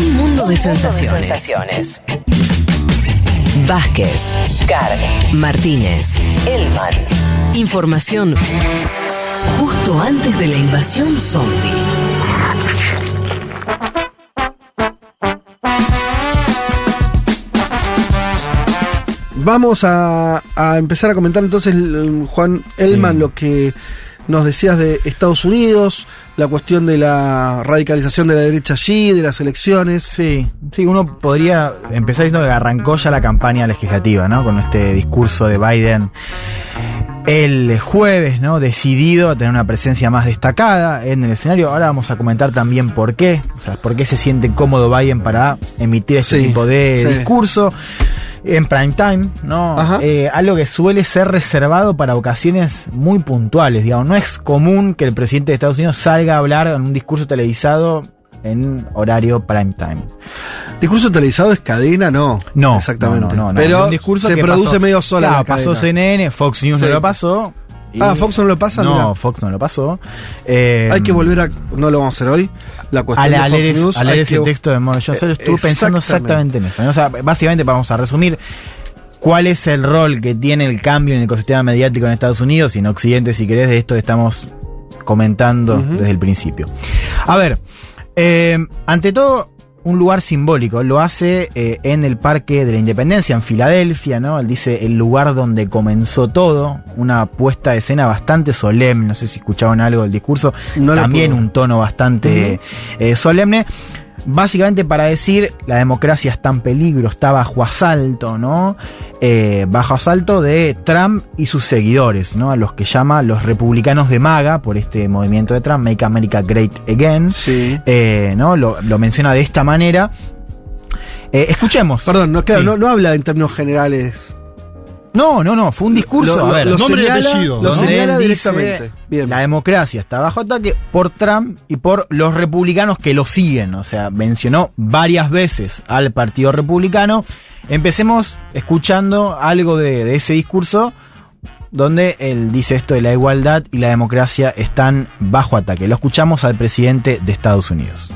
Un mundo de sensaciones. Vázquez, Carg, Martínez, Elman. Información justo antes de la invasión zombie. Vamos a, a empezar a comentar entonces, Juan Elman, Sí. lo que nos decías de Estados Unidos, la cuestión de la radicalización de la derecha allí, de las elecciones. Sí, sí, uno podría empezar diciendo que arrancó ya la campaña legislativa, ¿no? Con este discurso de Biden el jueves, ¿no? Decidido a tener una presencia más destacada en el escenario. Ahora vamos a comentar también por qué, o sea, por qué se siente cómodo Biden para emitir Sí, tipo de sí. discurso. En prime time, ¿no? Eh, algo que suele ser reservado para ocasiones muy puntuales, digamos. No es común que el presidente de Estados Unidos salga a hablar en un discurso televisado en horario prime time. Discurso televisado es cadena, no. No, exactamente. no, no, no. Pero Un discurso se que produce pasó- medio sola. Claro, la pasó cadena. CNN, Fox News Sí. no lo pasó. Y- Ah, Fox no lo pasa, No, mirá. Fox no lo pasó. Eh, Hay que volver a. No lo vamos a hacer hoy. La a, cuestión de a leer, Fox es- News. a leer hay ese que- texto de Morris Johnson. Eh, Estuve pensando exactamente. en eso. O sea, básicamente vamos a resumir cuál es el rol que tiene el cambio en el ecosistema mediático en Estados Unidos y en Occidente, si querés, de esto que estamos comentando desde el principio. A ver, eh, ante todo, un lugar simbólico. Lo hace eh, en el Parque de la Independencia, en Filadelfia, ¿no? Él dice el lugar donde comenzó todo. Una puesta de escena bastante solemne. No sé si escucharon algo del discurso. No También un tono bastante eh, solemne. Básicamente para decir, la democracia está en peligro, está bajo asalto, ¿no? Eh, bajo asalto de Trump y sus seguidores, ¿no? A los que llama los republicanos de MAGA, por este movimiento de Trump, Make America Great Again. Sí. Eh, ¿no? Lo, lo menciona de esta manera. Eh, escuchemos. Perdón, no, claro, Sí. no, no habla en términos generales. No, no, no, fue un discurso. Lo- a ver, lo nombre señala- apellido, Lo ¿no? señala dice. Bien. La democracia está bajo ataque por Trump y por los republicanos que lo siguen. O sea, mencionó varias veces al Partido Republicano. Empecemos escuchando algo de, de ese discurso donde él dice esto de la igualdad y la democracia están bajo ataque. Lo escuchamos al presidente de Estados Unidos.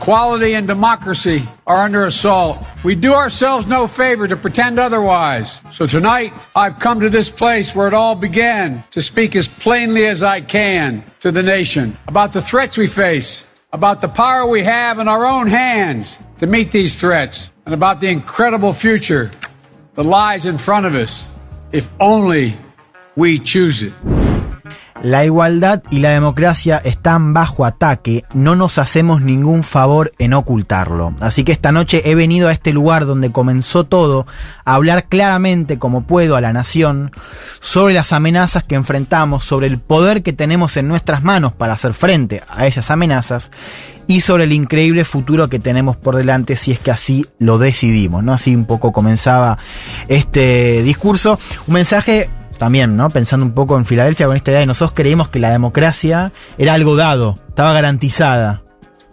Equality and democracy are under assault. We do ourselves no favor to pretend otherwise. So tonight, I've come to this place where it all began to speak as plainly as I can to the nation about the threats we face, about the power we have in our own hands to meet these threats, and about the incredible future that lies in front of us if only we choose it. La igualdad y la democracia están bajo ataque, no nos hacemos ningún favor en ocultarlo. Así que esta noche he venido a este lugar donde comenzó todo a hablar claramente como puedo a la nación sobre las amenazas que enfrentamos, sobre el poder que tenemos en nuestras manos para hacer frente a esas amenazas y sobre el increíble futuro que tenemos por delante si es que así lo decidimos, ¿no? Así un poco comenzaba este discurso, un mensaje también, ¿no? Pensando un poco en Filadelfia con esta idea de nosotros creímos que la democracia era algo dado, estaba garantizada,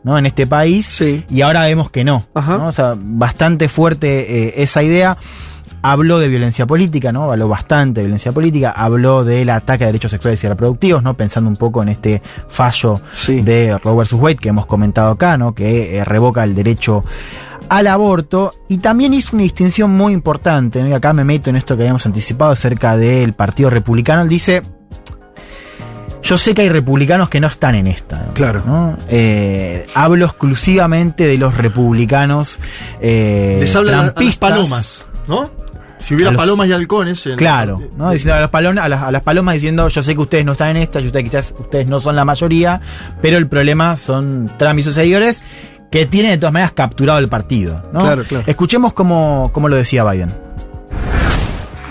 ¿no? En este país. Sí. Y ahora vemos que no. Ajá. ¿no? O sea, bastante fuerte eh, esa idea. Habló de violencia política, ¿no? Habló bastante de violencia política. Habló del ataque a derechos sexuales y reproductivos, ¿no? Pensando un poco en este fallo Sí. de Roe vs. Wade que hemos comentado acá, ¿no? Que eh, revoca el derecho al aborto y también hizo una distinción muy importante, ¿no? y acá me meto en esto que habíamos anticipado acerca del Partido Republicano, él dice, yo sé que hay republicanos que no están en esta. ¿no? Claro. ¿no? Eh, hablo exclusivamente de los republicanos eh, Les las- trampistas. palomas, ¿no? Si hubiera los- palomas y halcones. en- Claro, ¿no? Diciendo a, las palomas, a, las, a las palomas diciendo, yo sé que ustedes no están en esta, y ustedes quizás ustedes no son la mayoría, pero el problema son Trump y sus seguidores que tienen de todas maneras capturado el partido. ¿no? Claro, claro. Escuchemos cómo, cómo lo decía Biden.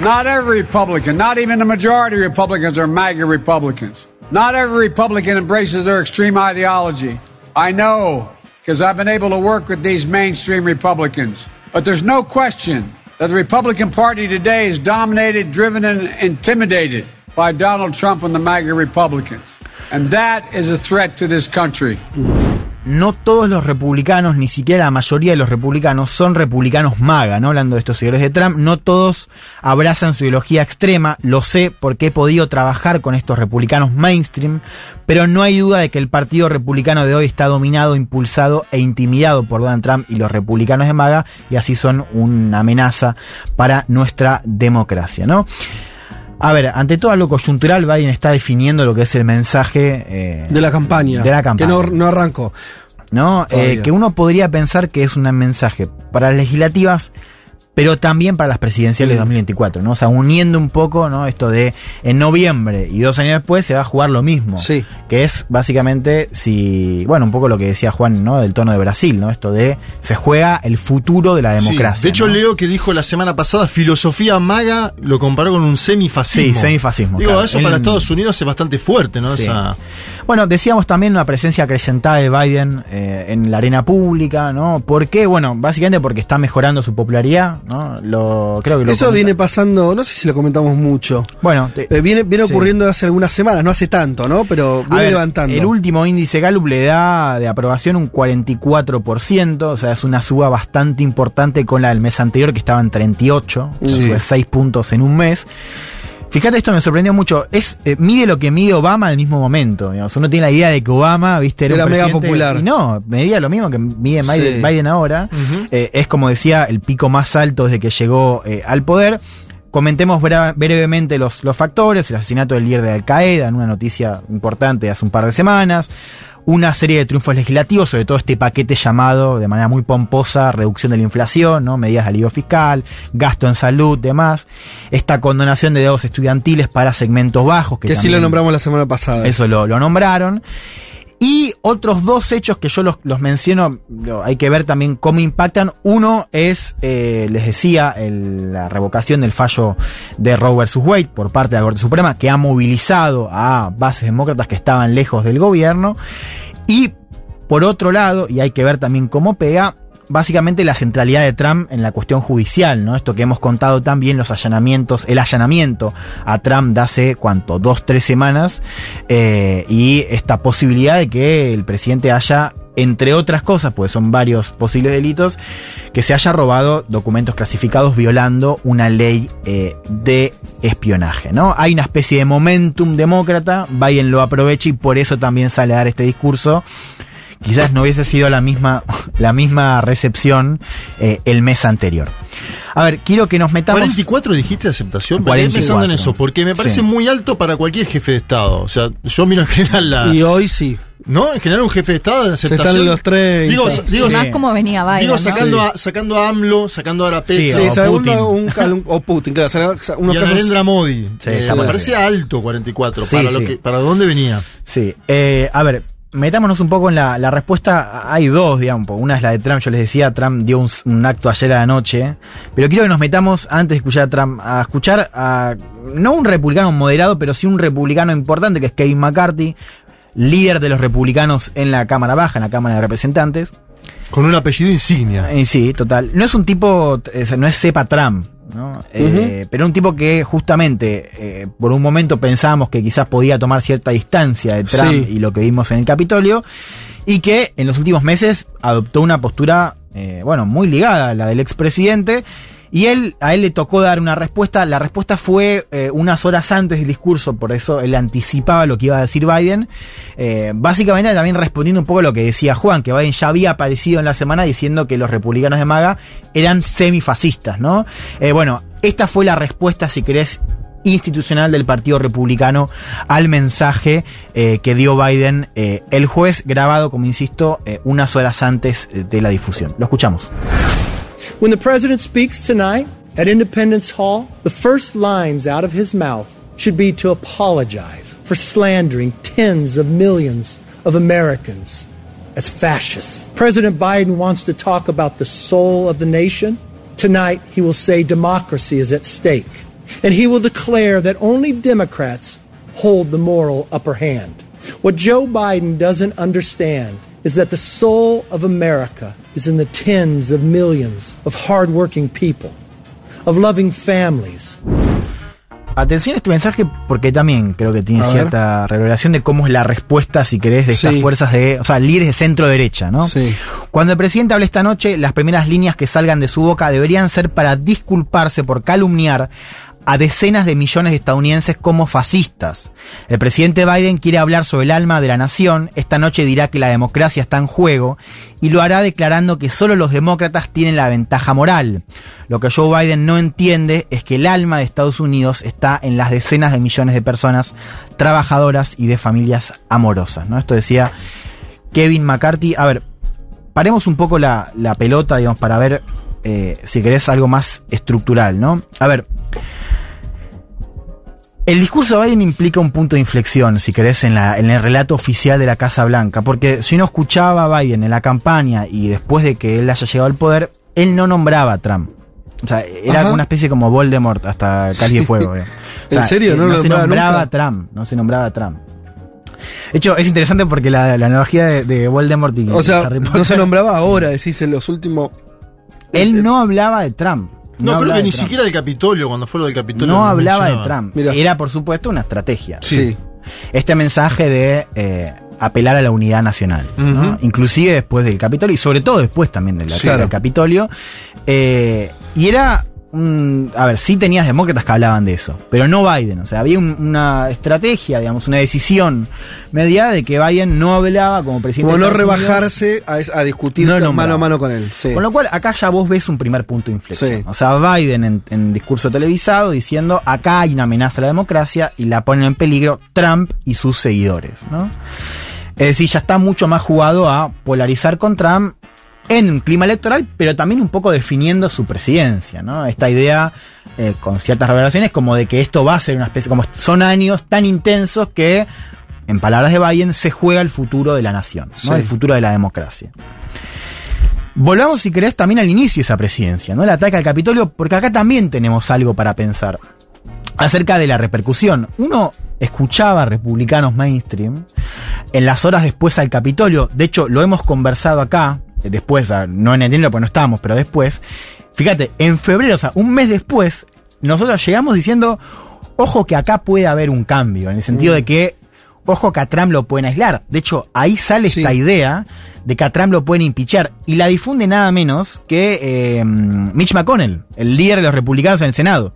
Not every Republican, not even the majority of Republicans are MAGA Republicans. Not every Republican embraces their extreme ideology. I know, because I've been able to work with these mainstream Republicans. But there's no question that the Republican Party today is dominated, driven, and intimidated by Donald Trump and the MAGA Republicans. And that is a threat to this country. No todos los republicanos, ni siquiera la mayoría de los republicanos, son republicanos maga, ¿no? Hablando de estos seguidores de Trump, no todos abrazan su ideología extrema, lo sé porque he podido trabajar con estos republicanos mainstream, pero no hay duda de que el Partido Republicano de hoy está dominado, impulsado e intimidado por Donald Trump y los republicanos de maga, y así son una amenaza para nuestra democracia, ¿no? A ver, ante todo lo coyuntural, Biden está definiendo lo que es el mensaje eh, De la campaña. De la campaña. Que no, no arrancó. ¿no? Eh, que uno podría pensar que es un mensaje para las legislativas, pero también para las presidenciales de 2024, ¿no? O sea, uniendo un poco, ¿no? Esto de en noviembre y dos años después se va a jugar lo mismo. Sí. Que es básicamente si, bueno, un poco lo que decía Juan, ¿no? Del tono de Brasil, ¿no? Esto de se juega el futuro de la Sí, democracia. De hecho, ¿no? Leo que dijo la semana pasada, filosofía maga, lo comparó con un semifascismo. Sí, semifascismo, Digo, claro. eso para Estados Unidos es bastante fuerte, ¿no? Sí. Esa- Bueno, decíamos también una presencia acrecentada de Biden eh, en la arena pública, ¿no? ¿Por qué? Bueno, básicamente porque está mejorando su popularidad, ¿no? Lo, creo que lo Eso comenta- viene pasando, no sé si lo comentamos mucho. Bueno, te- Eh, viene viene Sí. ocurriendo hace algunas semanas, no hace tanto, ¿no? Pero viene ver, levantando. El último índice Gallup le da de aprobación un 44%, o sea, es una suba bastante importante con la del mes anterior que estaba en 38, o sea, Sí. sube 6 puntos en un mes. Fíjate, esto me sorprendió mucho. Es eh, mide lo que mide Obama al mismo momento. digamos. Uno tiene la idea de que Obama, viste, era, Era un mega popular. Y no, medía lo mismo que mide Biden, Sí. Biden ahora. Eh, es como decía, el pico más alto desde que llegó eh, al poder. Comentemos brevemente los, los factores, el asesinato del líder de Al Qaeda, en una noticia importante de hace un par de semanas, una serie de triunfos legislativos, sobre todo este paquete llamado de manera muy pomposa reducción de la inflación, ¿no? medidas de alivio fiscal, gasto en salud, demás, esta condonación de deudas estudiantiles para segmentos bajos, que, que sí lo nombramos la semana pasada. eso lo, lo nombraron. Y otros dos hechos que yo los, menciono, hay que ver también cómo impactan. Uno es, eh, les decía, la revocación del fallo de Roe vs. Wade por parte de la Corte Suprema, que ha movilizado a bases demócratas que estaban lejos del gobierno. Y por otro lado, y hay que ver también cómo pega, básicamente la centralidad de Trump en la cuestión judicial, ¿no? Esto que hemos contado también, los allanamientos, el allanamiento a Trump de hace, ¿cuánto? Dos, tres semanas, eh, y esta posibilidad de que el presidente haya, entre otras cosas, pues son varios posibles delitos, que se haya robado documentos clasificados violando una ley eh, de espionaje, ¿no? Hay una especie de momentum demócrata, Biden lo aprovecha y por eso también sale a dar este discurso quizás no hubiese sido la misma, la misma recepción eh, el mes anterior. A ver, quiero que nos metamos. 44 dijiste de aceptación. Me 44. quedé pensando en eso, porque me parece Sí. muy alto para cualquier jefe de Estado. O sea, yo miro en general la. Y hoy sí. ¿No? En general un jefe de Estado de aceptación. están los tres. Digo, Sí. digo, Sí. Más como venía Biden. digo sacando, a, sacando a AMLO, sacando a Petro. Sí, Sí, o Putin. un, un- o Putin, claro. unos y a casos- Narendra Modi. Sí, Eh, me parece alto 44. Sí, para, lo sí. que, ¿Para dónde venía? Sí, eh, a ver, metámonos un poco en la, la respuesta. Hay dos, digamos. Una es la de Trump. Yo les decía, Trump dio un, un acto ayer a la noche. Pero quiero que nos metamos, antes de escuchar a Trump, a escuchar a no un republicano moderado, pero sí un republicano importante, que es Kevin McCarthy, líder de los republicanos en la Cámara Baja, en la Cámara de Representantes. Con un apellido insignia. Eh, sí, total. No es un tipo, no es cepa Trump, ¿no? Eh, pero un tipo que justamente eh, por un momento pensábamos que quizás podía tomar cierta distancia de Trump Sí. y lo que vimos en el Capitolio, y que en los últimos meses adoptó una postura, eh, bueno, muy ligada a la del expresidente. Y él, a él le tocó dar una respuesta. La respuesta fue eh, unas horas antes del discurso, por eso él anticipaba lo que iba a decir Biden. Eh, básicamente también respondiendo un poco a lo que decía Juan, que Biden ya había aparecido en la semana diciendo que los republicanos de MAGA eran semifascistas, ¿no? Eh, bueno, esta fue la respuesta, si querés, institucional del Partido Republicano al mensaje que dio Biden el jueves, grabado, como insisto, unas horas antes de la difusión. Lo escuchamos. When the president speaks tonight at Independence Hall, the first lines out of his mouth should be to apologize for slandering tens of millions of Americans as fascists. President Biden wants to talk about the soul of the nation. Tonight, he will say democracy is at stake, and he will declare that only Democrats hold the moral upper hand. What Joe Biden doesn't understand is that the soul of America is in the tens of millions of hardworking people, of loving families, atención a este mensaje porque también creo que tiene A ver. cierta revelación de cómo es la respuesta, si querés, de estas Sí. fuerzas de, o sea, líderes de centro derecha, ¿no? Sí. Cuando el presidente hable esta noche, las primeras líneas que salgan de su boca deberían ser para disculparse por calumniar a decenas de millones de estadounidenses como fascistas. El presidente Biden quiere hablar sobre el alma de la nación, esta noche dirá que la democracia está en juego y lo hará declarando que solo los demócratas tienen la ventaja moral. Lo que Joe Biden no entiende es que el alma de Estados Unidos está en las decenas de millones de personas trabajadoras y de familias amorosas. ¿no? Esto decía Kevin McCarthy. A ver, paremos un poco la, la pelota, digamos, para ver eh, si querés algo más estructural, ¿no? A ver. El discurso de Biden implica un punto de inflexión, si querés, en, la, en el relato oficial de la Casa Blanca, porque si uno escuchaba a Biden en la campaña y después de que él haya llegado al poder, él no nombraba a Trump. O sea, era Ajá. una especie como Voldemort hasta Cali de Fuego. eh. O sea, ¿En serio? eh, ¿No lo se nombraba nunca? Trump, no se nombraba Trump. De hecho, es interesante porque la, la analogía de, de Voldemort y O sea, Harry no se nombraba ahora, decís, en los últimos. Él no hablaba de Trump. No, creo que ni Trump. siquiera del Capitolio, cuando fue lo del Capitolio. No hablaba de. Trump. Mirá. Era, por supuesto, una estrategia. Sí. Este mensaje de eh, apelar a la unidad nacional. ¿no? Inclusive después del Capitolio y sobre todo después también del ataque Claro. al Capitolio. Eh, y era... un- a ver, sí tenías demócratas que hablaban de eso, pero no Biden. O sea, había un- una estrategia, digamos, una decisión mediada de que Biden no hablaba como presidente. Como no rebajarse a, discutir No mano a mano con él. Sí. Con lo cual, acá ya vos ves un primer punto de inflexión. Sí. O sea, Biden en, en discurso televisado diciendo acá hay una amenaza a la democracia y la ponen en peligro Trump y sus seguidores, ¿no? Es decir, ya está mucho más jugado a polarizar con Trump en un clima electoral, pero también un poco definiendo su presidencia, ¿no? Esta idea, eh, con ciertas revelaciones, como de que esto va a ser una especie, como son años tan intensos que, en palabras de Biden, se juega el futuro de la nación, ¿no? Sí. El futuro de la democracia. Volvamos, si querés, también al inicio de esa presidencia, ¿no? El ataque al Capitolio, porque acá también tenemos algo para pensar acerca de la repercusión. Uno escuchaba a republicanos mainstream en las horas después al Capitolio. De hecho, lo hemos conversado acá, eh, después, no en enero porque no estábamos, pero después. Fíjate, en febrero, o sea, un mes después, nosotros llegamos diciendo, ojo que acá puede haber un cambio, en el sentido de que, ojo que a Trump lo pueden aislar. De hecho, ahí sale Sí. esta idea de que a Trump lo pueden impichar. Y la difunde nada menos que eh, Mitch McConnell, el líder de los republicanos en el Senado.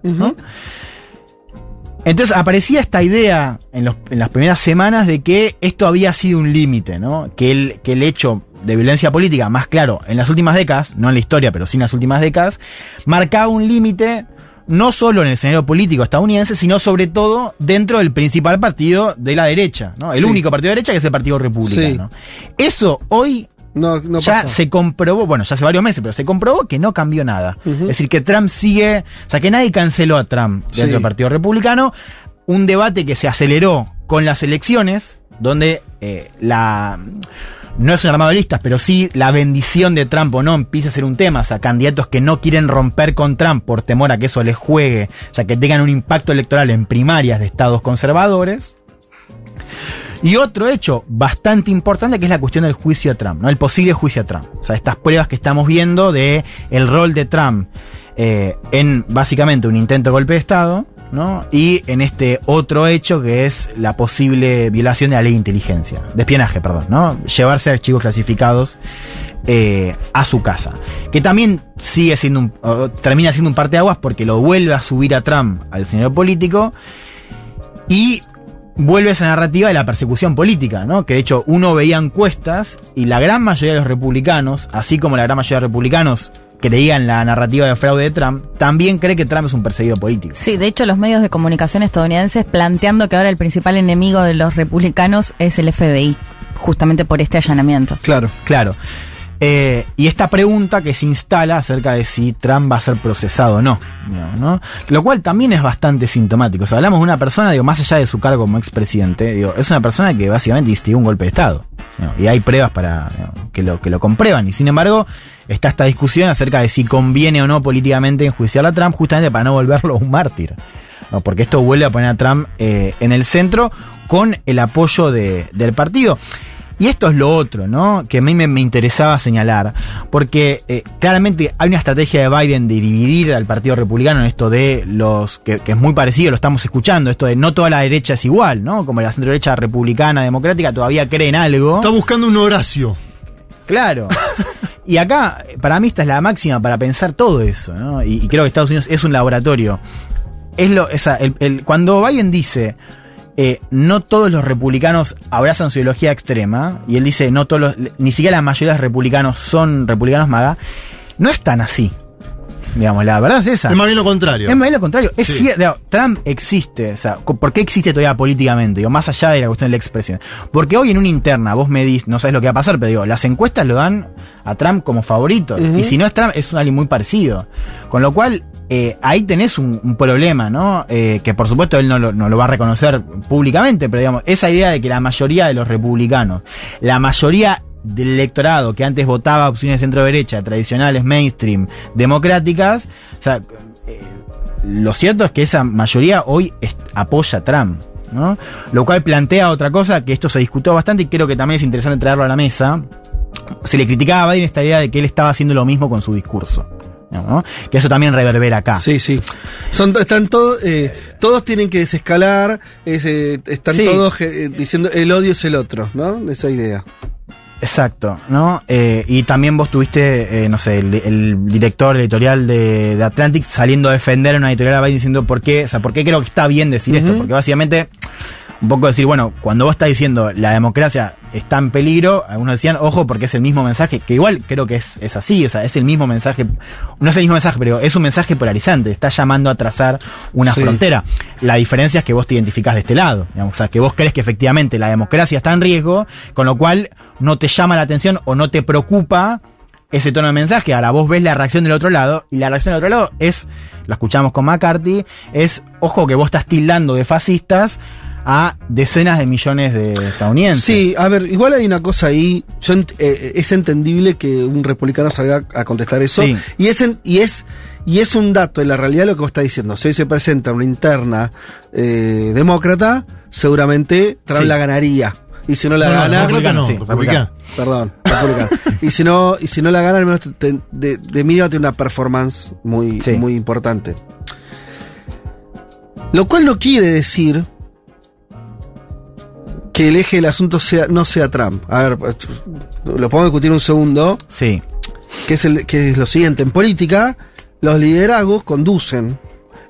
Entonces aparecía esta idea en, los- en las primeras semanas de que esto había sido un límite, ¿no? Que el, que el hecho de violencia política, más claro, en las últimas décadas, no en la historia, pero sí en las últimas décadas, marcaba un límite no solo en el escenario político estadounidense, sino sobre todo dentro del principal partido de la derecha, ¿no? El Sí. único partido de derecha que es el Partido Republicano. Eso hoy No, no ya pasa. se comprobó, bueno, ya hace varios meses, pero se comprobó que no cambió nada. Es decir, que Trump sigue, o sea, que nadie canceló a Trump dentro Sí. del Partido Republicano. Un debate que se aceleró con las elecciones, donde eh, la. No es un armado de listas, pero sí la bendición de Trump o no empieza a ser un tema. O sea, candidatos que no quieren romper con Trump por temor a que eso les juegue, o sea, que tengan un impacto electoral en primarias de estados conservadores. Y otro hecho bastante importante que es la cuestión del juicio a Trump, ¿no? El posible juicio a Trump. O sea, estas pruebas que estamos viendo de el rol de Trump eh, en básicamente un intento de golpe de Estado, Y en este otro hecho que es la posible violación de la ley de inteligencia, de espionaje, perdón, ¿no? Llevarse archivos clasificados eh, a su casa. Que también sigue siendo un, termina siendo un parteaguas porque lo vuelve a subir a Trump al escenario político y vuelve esa narrativa de la persecución política. Que de hecho uno veía encuestas y la gran mayoría de los republicanos, así como la gran mayoría de los republicanos creían la narrativa de fraude de Trump, también cree que Trump es un perseguido político. Sí, de hecho los medios de comunicación estadounidenses planteando que ahora el principal enemigo de los republicanos es el FBI, justamente por este allanamiento. Claro. Claro. Eh, y esta pregunta que se instala acerca de si Trump va a ser procesado o no, ¿no? Lo cual también es bastante sintomático. O sea, hablamos de una persona, digo, más allá de su cargo como expresidente, digo, es una persona que básicamente instigó un golpe de Estado. Y hay pruebas para que, lo, que lo comprueban. Y sin embargo, está esta discusión acerca de si conviene o no políticamente enjuiciar a Trump, justamente para no volverlo un mártir. ¿no? Porque esto vuelve a poner a Trump eh, en el centro con el apoyo de- del partido. Y esto es lo otro, ¿no? Que a mí me, me interesaba señalar. Porque eh, claramente hay una estrategia de Biden de dividir al Partido Republicano en esto de los. Que, que es muy parecido, lo estamos escuchando, esto de no toda la derecha es igual, ¿no? Como la centro derecha republicana, democrática, todavía creen algo. Está buscando un Horacio. Claro. Y acá, para mí, esta es la máxima para pensar todo eso, ¿no? Y, y creo que Estados Unidos es un laboratorio. Es lo, esa, el- el- cuando Biden dice, eh, no todos los republicanos abrazan su ideología extrema, y él dice, no todos los, ni siquiera la mayoría de los republicanos son republicanos maga, no es tan así. Digamos, la verdad es esa. Es más bien lo contrario. Es más bien lo contrario. Es Sí. cierto, Trump existe. O sea, ¿por qué existe todavía políticamente? Digo, más allá de la cuestión de la expresión. Porque hoy en una interna, vos me dis, no sabes lo que va a pasar, pero digo, las encuestas lo dan a Trump como favorito. Y si no es Trump, es un alguien muy parecido. Con lo cual, eh, ahí tenés un, un problema, ¿no? Eh, que por supuesto él no lo, no lo va a reconocer públicamente, pero digamos, esa idea de que la mayoría de los republicanos, la mayoría del electorado que antes votaba opciones centro-derecha, tradicionales, mainstream, democráticas, o sea, eh, lo cierto es que esa mayoría hoy apoya a Trump. ¿no? Lo cual plantea otra cosa, que esto se discutió bastante y creo que también es interesante traerlo a la mesa. Se le criticaba a Biden esta idea de que él estaba haciendo lo mismo con su discurso. ¿no? Que eso también reverbera acá. Sí, sí. Son, están todos, eh, todos tienen que desescalar, es, eh, están Sí. todos eh, diciendo el odio es el otro, ¿no? Esa idea. Exacto, ¿no? Eh, y también vos tuviste, eh, no sé, el, el director editorial de, de Atlantic saliendo a defender una editorial a Biden diciendo por qué, o sea, por qué creo que está bien decir esto, porque básicamente un poco decir, bueno, cuando vos estás diciendo la democracia está en peligro, algunos decían, ojo, porque es el mismo mensaje, que igual creo que es, es así, o sea, es el mismo mensaje, no es el mismo mensaje, pero es un mensaje polarizante, está llamando a trazar una Sí. frontera. La diferencia es que vos te identificás de este lado, digamos, o sea, que vos crees que efectivamente la democracia está en riesgo, con lo cual no te llama la atención o no te preocupa ese tono de mensaje. Ahora vos ves la reacción del otro lado, y la reacción del otro lado es, la escuchamos con McCarthy, es, ojo que vos estás tildando de fascistas a decenas de millones de estadounidenses. Sí, a ver, igual hay una cosa ahí. Yo ent- eh, es entendible que un republicano salga a contestar eso. Sí. Y es en- y es y es un dato de la realidad lo que vos estás diciendo. Si hoy se presenta una interna eh, demócrata, seguramente Trump Sí. la ganaría. Y si no la No, no, gana, demócrata no, sí, republicano. perdón, republicano. y si no, y si no la gana, al menos te- de, de mínimo tiene una performance muy, Sí. muy importante. Lo cual no quiere decir que el eje del asunto sea, no sea Trump. A ver, lo podemos discutir un segundo, Sí. que es, el, que es lo siguiente. En política, los liderazgos conducen.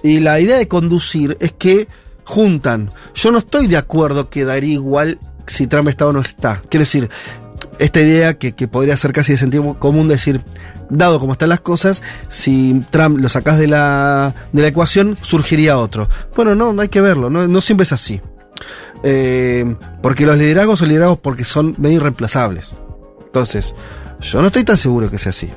Y la idea de conducir es que juntan. Yo no estoy de acuerdo que daría igual si Trump está o no está. Quiero decir, esta idea que, que podría ser casi de sentido común decir, dado como están las cosas, si Trump lo sacás de la, de la ecuación, surgiría otro. Bueno, no, no hay que verlo, no, no siempre es así. Eh, porque los liderazgos son liderazgos porque son medio irreemplazables. Entonces, yo no estoy tan seguro que sea así.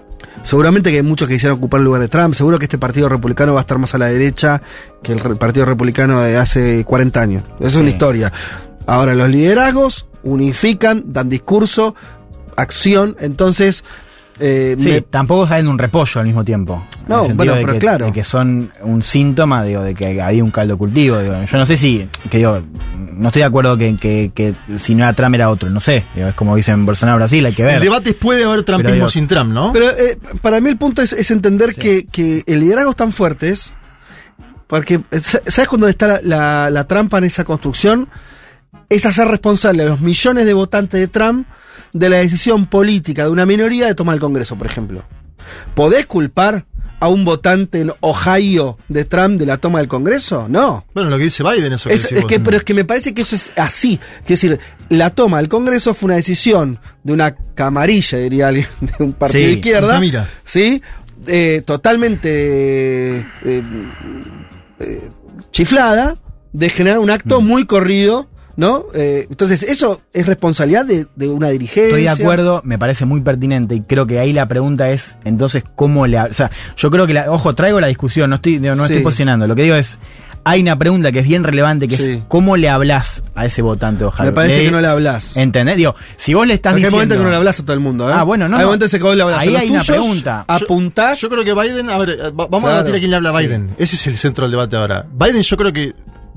Seguramente que hay muchos que quisieran ocupar el lugar de Trump. Seguro que este partido republicano va a estar más a la derecha que el partido republicano de hace 40 años. Esa es una historia. Ahora, los liderazgos unifican, dan discurso, acción. Entonces, eh, Sí, me- tampoco salen de un repollo al mismo tiempo. No, En el sentido bueno, de pero que, claro. de que son un síntoma, digo, de que hay un caldo cultivo. digo. Yo no sé si, que digo, no estoy de acuerdo que, que, que si no era Trump era otro, no sé. Digo, es como dicen Bolsonaro Brasil, hay que ver. El debate puede haber trampismo digo- sin Trump, ¿no? Pero eh, para mí el punto es, es entender que, que el liderazgo es tan fuertes, porque eh, sa- ¿sabes cuándo está la, la- la trampa en esa construcción? Es hacer responsable a los millones de votantes de Trump de la decisión política de una minoría de tomar el Congreso, por ejemplo. ¿Podés culpar a un votante en Ohio de Trump de la toma del Congreso? No. Bueno, lo que dice Biden, eso que Es, que, pero es que me parece que eso es así. Es decir, la toma del Congreso fue una decisión de una camarilla, diría alguien, de un partido Sí, de izquierda. Altamira. ¿Sí? Eh, totalmente eh, eh, chiflada de generar un acto Mm. muy corrido, ¿no? Eh, entonces, eso es responsabilidad de, de una dirigencia. Estoy de acuerdo, me parece muy pertinente y creo que ahí la pregunta es, entonces, ¿cómo le... O sea, yo creo que, la, ojo, traigo la discusión, no estoy, no, no Sí. estoy posicionando, lo que digo es, hay una pregunta que es bien relevante, que Sí. es, ¿cómo le hablas a ese votante, ojalá? Me parece que no le hablas. ¿Entendés? Digo, si vos le estás Porque hay diciendo... momentos que no le hablas a todo el mundo, ¿eh? Ah, bueno, no, Hay no. momentos en que vos le hablas Ahí hay una pregunta. Apuntás. Yo creo que Biden, a ver, eh, va- vamos Claro, a debatir a quién le habla a sí. Biden. Ese es el centro del debate ahora. Biden yo creo que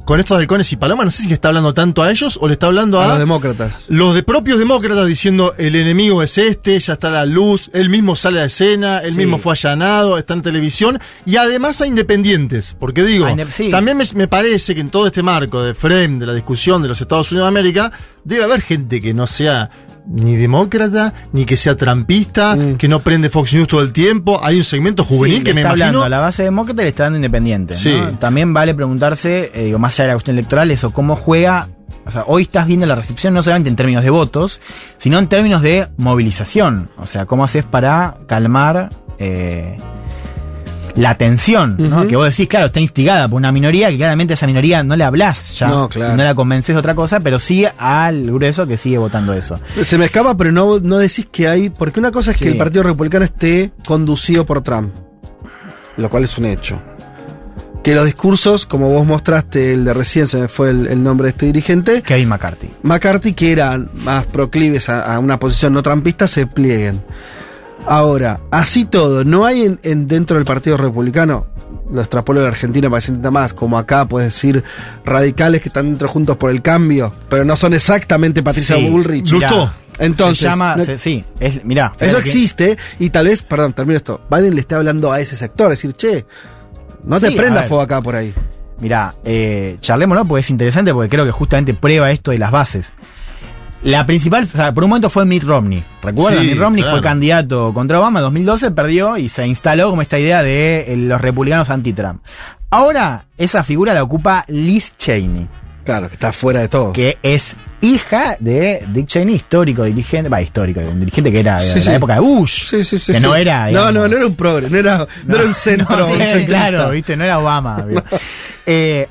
con estos halcones y palomas, no sé si le está hablando tanto a ellos o le está hablando a, A los demócratas. los de propios demócratas diciendo el enemigo es este, ya está la luz, él mismo sale a escena, él Sí. mismo fue allanado, está en televisión, y además a independientes, porque digo, sí. también me, me parece que en todo este marco de frame, de la discusión de los Estados Unidos de América, debe haber gente que no sea ni demócrata, ni que sea trampista, Mm. que no prende Fox News todo el tiempo, hay un segmento juvenil Sí, que me está imagino... hablando a la base demócrata le está dando independiente. ¿no? Sí. También vale preguntarse, eh, digo, más allá de la cuestión electoral, eso, cómo juega. O sea, hoy estás viendo la recepción no solamente en términos de votos, sino en términos de movilización. O sea, cómo haces para calmar eh, la tensión. Que vos decís, claro, está instigada por una minoría que claramente a esa minoría no le hablas ya. No, claro. No la convences de otra cosa, pero sí al grueso que sigue votando eso. Se me escapa, pero no, no decís que hay. Porque una cosa es Sí. que el Partido Republicano esté conducido por Trump, lo cual es un hecho. Que los discursos, como vos mostraste, el de recién se me fue el, el nombre de este dirigente, Kevin McCarthy. McCarthy, que eran más proclives a, a una posición no trampista, se plieguen. Ahora, así todo, no hay en, en- dentro del Partido Republicano, lo extrapolo de Argentina para que se entienda más, como acá puedes decir radicales que están dentro juntos por el cambio, pero no son exactamente Patricia Sí. Bullrich. Mirá. Entonces, se llama, no- se- sí, es, mirá. eso que- existe y tal vez, perdón, termino esto, Biden le esté hablando a ese sector, decir, che, no te Sí, prenda fuego acá por ahí. Mirá, eh, charlémoslo porque es interesante porque creo que justamente prueba esto de las bases. La principal, o sea, por un momento fue Mitt Romney. ¿Recuerdan? Sí, Mitt Romney claro. fue candidato contra Obama en 2012, perdió y se instaló como esta idea de eh, los republicanos anti-Trump. Ahora, esa figura la ocupa Liz Cheney, Claro, que está fuera de todo. que es hija de Dick Cheney, histórico dirigente, va, histórico, un dirigente que era de Sí, la sí. época de Bush. Sí, sí, sí. que sí. no era. No, digamos, no, no era un progre, no era, no, era un centro. no, un claro, viste, no era Obama. Eh,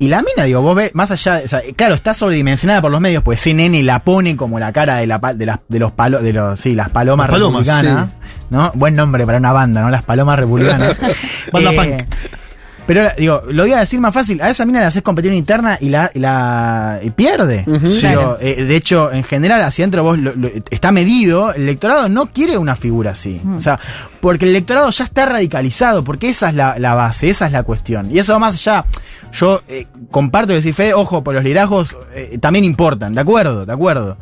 y la mina, digo, vos ves, más allá, de- o sea, claro, está sobredimensionada por los medios, pues CNN la pone como la cara de la de, las, de los palos, de los, sí, las palomas, Las palomas, republicanas, ¿no? Buen nombre para una banda, ¿no? Las palomas republicanas. Banda Eh, punk. Pero digo, lo voy a decir más fácil, a esa mina le haces competir interna y la, y la y pierde. Ujú. Digo, Claro. eh, de hecho, en general, hacia adentro vos lo- lo- está medido, el electorado no quiere una figura así. O sea, porque el electorado ya está radicalizado, porque esa es la, la base, esa es la cuestión. Y eso más allá. Yo eh, comparto y decir, Fede, ojo, por los liderazgos eh, también importan, de acuerdo, de acuerdo.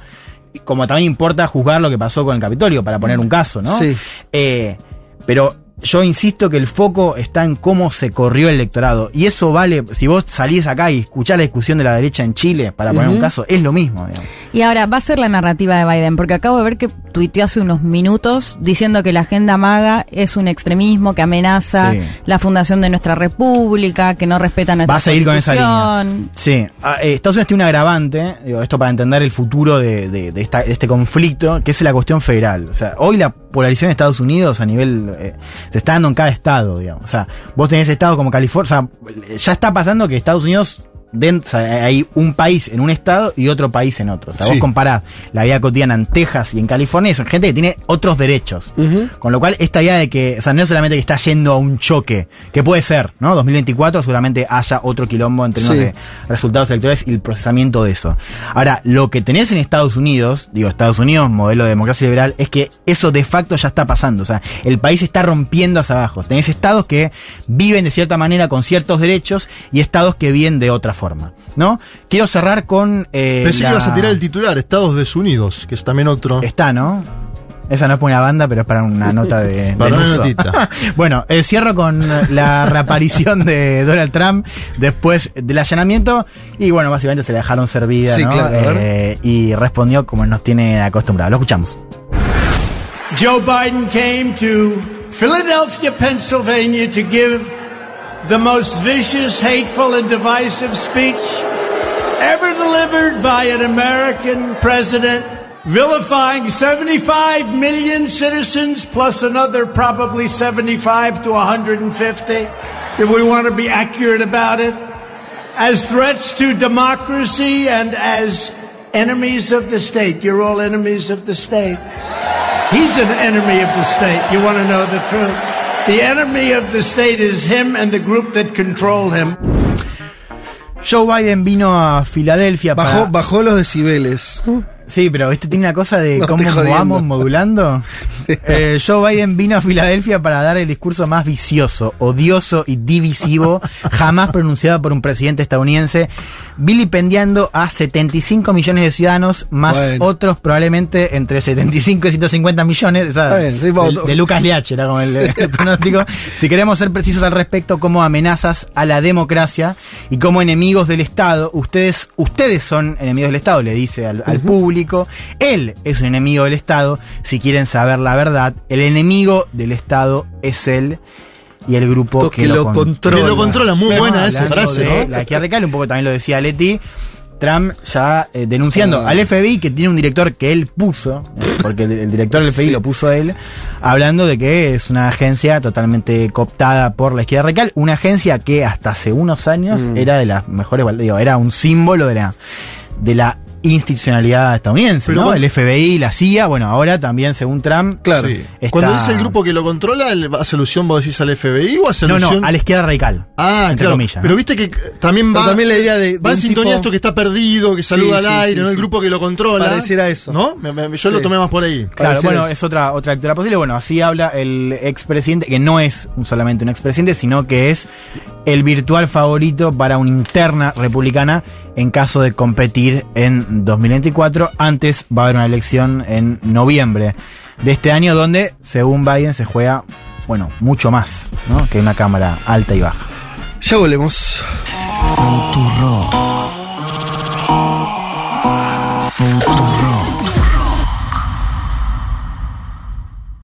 Como también importa juzgar lo que pasó con el Capitolio, para poner un caso, ¿no? Sí. Eh, pero yo insisto que el foco está en cómo se corrió el electorado. Y eso vale, si vos salís acá y escuchás la discusión de la derecha en Chile, para poner un caso, es lo mismo. digamos. Y ahora, va a ser la narrativa de Biden, porque acabo de ver que tuiteó hace unos minutos diciendo que la agenda maga es un extremismo que amenaza Sí. la fundación de nuestra república, que no respeta nuestra Va a seguir con esa línea. Sí, Ah, eh, Estados Unidos tiene un agravante, digo, esto para entender el futuro de, de- de esta- de este conflicto, que es la cuestión federal. O sea, hoy la polarización de Estados Unidos a nivel. eh, se está dando en cada estado, digamos. O sea, vos tenés estados como California. O sea, ya está pasando que Estados Unidos. Dent- o sea, hay un país en un estado y otro país en otro. O sea, Sí. vos comparás la vida cotidiana en Texas y en California y son gente que tiene otros derechos. Con lo cual, esta idea de que, o sea, no es solamente que está yendo a un choque, que puede ser, ¿no? 2024 seguramente haya otro quilombo en términos Sí. de resultados electorales y el procesamiento de eso. Ahora, lo que tenés en Estados Unidos, digo, Estados Unidos, modelo de democracia liberal, es que eso de facto ya está pasando. O sea, el país está rompiendo hacia abajo. Tenés estados que viven de cierta manera con ciertos derechos y estados que viven de otra forma, ¿no? Quiero cerrar con... eh, Pensé la- que ibas a tirar el titular, Estados Desunidos, que es también otro. Está, ¿no? Esa no es para una banda, pero es para una nota de. Para una notita. bueno, eh, cierro con la reaparición de Donald Trump después del allanamiento. Y bueno, básicamente se la dejaron servida, Sí, ¿no? claro, a ver. Eh, y respondió como nos tiene acostumbrado. Lo escuchamos. Joe Biden came to Philadelphia, Pennsylvania to give the most vicious, hateful, and divisive speech ever delivered by an American president, vilifying 75 million citizens plus another probably 75 to 150, if we want to be accurate about it, as threats to democracy and as enemies of the state. You're all enemies of the state. He's an enemy of the state. You want to know the truth? The enemy of the state is him and the group that control him. Joe Biden vino a Filadelfia Bajó, para. bajó los decibeles. Sí, pero este tiene una cosa de No, cómo vamos modulando. Eh, Joe Biden vino a Filadelfia para dar el discurso más vicioso, odioso y divisivo jamás pronunciado por un presidente estadounidense, vilipendiando a 75 millones de ciudadanos, más Bueno. otros probablemente entre 75 y 150 millones. bien, sí, de, de Lucas Liach era como el, el pronóstico. Si queremos ser precisos al respecto, como amenazas a la democracia y como enemigos del Estado, ustedes, ustedes son enemigos del Estado, le dice al, al público. Él es un enemigo del Estado. Si quieren saber la verdad, el enemigo del Estado es él y el grupo Que que, lo con- controla. Que lo controla, muy buena esa frase, de ¿no? La izquierda radical, un poco también lo decía Leti. Trump ya eh, denunciando al FBI, que tiene un director que él puso, porque el, el director del FBI lo puso él, hablando de que es una agencia totalmente cooptada por la izquierda radical, una agencia que hasta hace unos años Mm. era de las mejores, digo, era un símbolo de la, de la institucionalidad estadounidense, Pero ¿no? El FBI, la CIA, bueno, ahora también según Trump, Claro. Sí. está- Cuando dice el grupo que lo controla, ¿le ¿hace alusión vos decís al FBI o hace no, alusión? no, a la izquierda radical. Ah, entre claro. comillas, ¿no? Pero viste que eh, también Pero va. también la idea de- de Va en sintonía tipo- esto que está perdido, que saluda Sí, al sí, aire, sí, ¿no? El grupo que lo controla. Pareciera eso. ¿No? Me- me- yo lo tomé más por ahí. Claro, Pareciera bueno, eso. es otra, otra lectura posible. Bueno, así habla el expresidente, que no es un- solamente un expresidente, sino que es el virtual favorito para una interna republicana en caso de competir en 2024. Antes va a haber una elección en noviembre de este año, donde, según Biden, se juega, bueno, mucho más, ¿no? Que una cámara alta y baja. Ya volvemos. Futuro.